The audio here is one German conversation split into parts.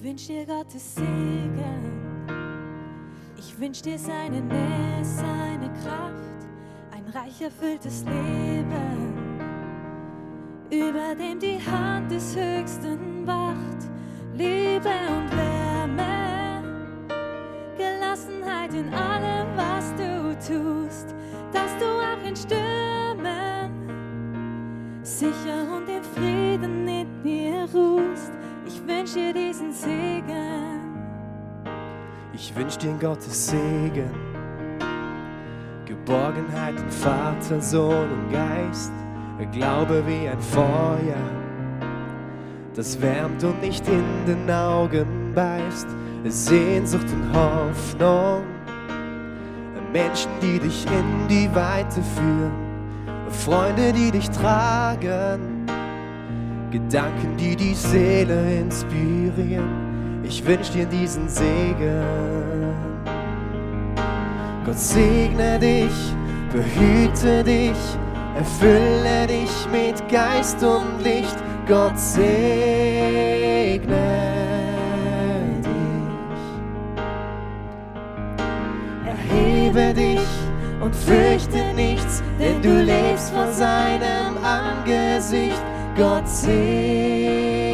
Ich wünsch dir Gottes Segen. Ich wünsch dir seine Nähe, seine Kraft, ein reich erfülltes Leben, über dem die Hand des Höchsten wacht, Liebe und Wärme, Gelassenheit in allem, was du tust, dass du auch in Stürmen sicher und in Frieden in mir ruhst. Ich wünsch dir. Ich wünsch dir Gottes Segen, Geborgenheit in Vater, Sohn und Geist, Glaube wie ein Feuer, das wärmt und nicht in den Augen beißt, Sehnsucht und Hoffnung, Menschen, die dich in die Weite führen, Freunde, die dich tragen, Gedanken, die die Seele inspirieren. Ich wünsch dir diesen Segen. Gott segne dich, behüte dich, erfülle dich mit Geist und Licht. Gott segne dich. Erhebe dich und fürchte nichts, denn du lebst vor seinem Angesicht. Gott segne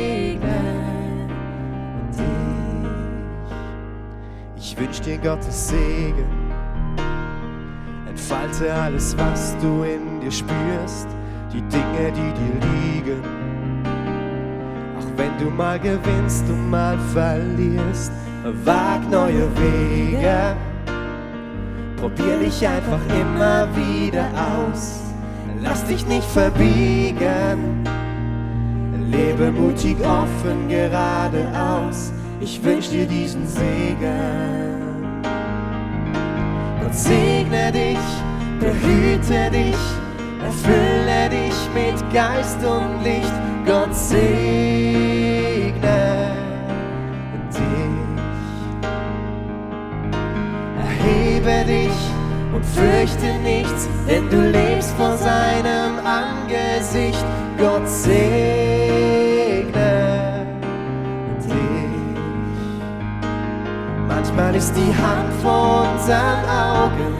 Ich wünsch dir Gottes Segen. Entfalte alles, was du in dir spürst, die Dinge, die dir liegen. Auch wenn du mal gewinnst und mal verlierst, wag neue Wege. Probier dich einfach immer wieder aus. Lass dich nicht verbiegen. Lebe mutig, offen, geradeaus. Ich wünsch dir diesen Segen. Gott segne dich, behüte dich, erfülle dich mit Geist und Licht. Gott segne dich. Erhebe dich und fürchte nichts, denn du lebst vor seinem Angesicht. Gott segne Manchmal ist die Hand vor unseren Augen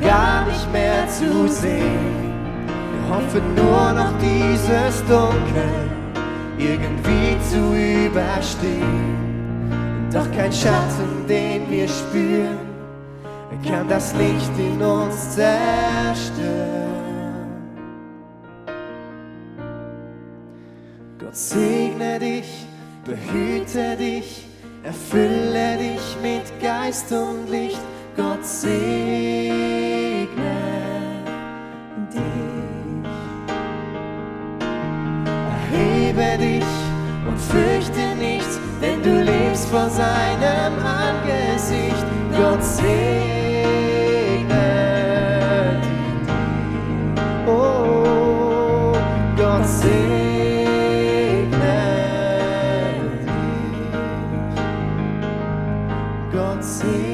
gar nicht mehr zu sehen. Wir hoffen nur noch dieses Dunkel irgendwie zu überstehen. Doch kein Schatten, den wir spüren, kann das Licht in uns zerstören. Gott segne dich, behüte dich, erfülle dich mit Geist und Licht. Gott segne dich. Gott segne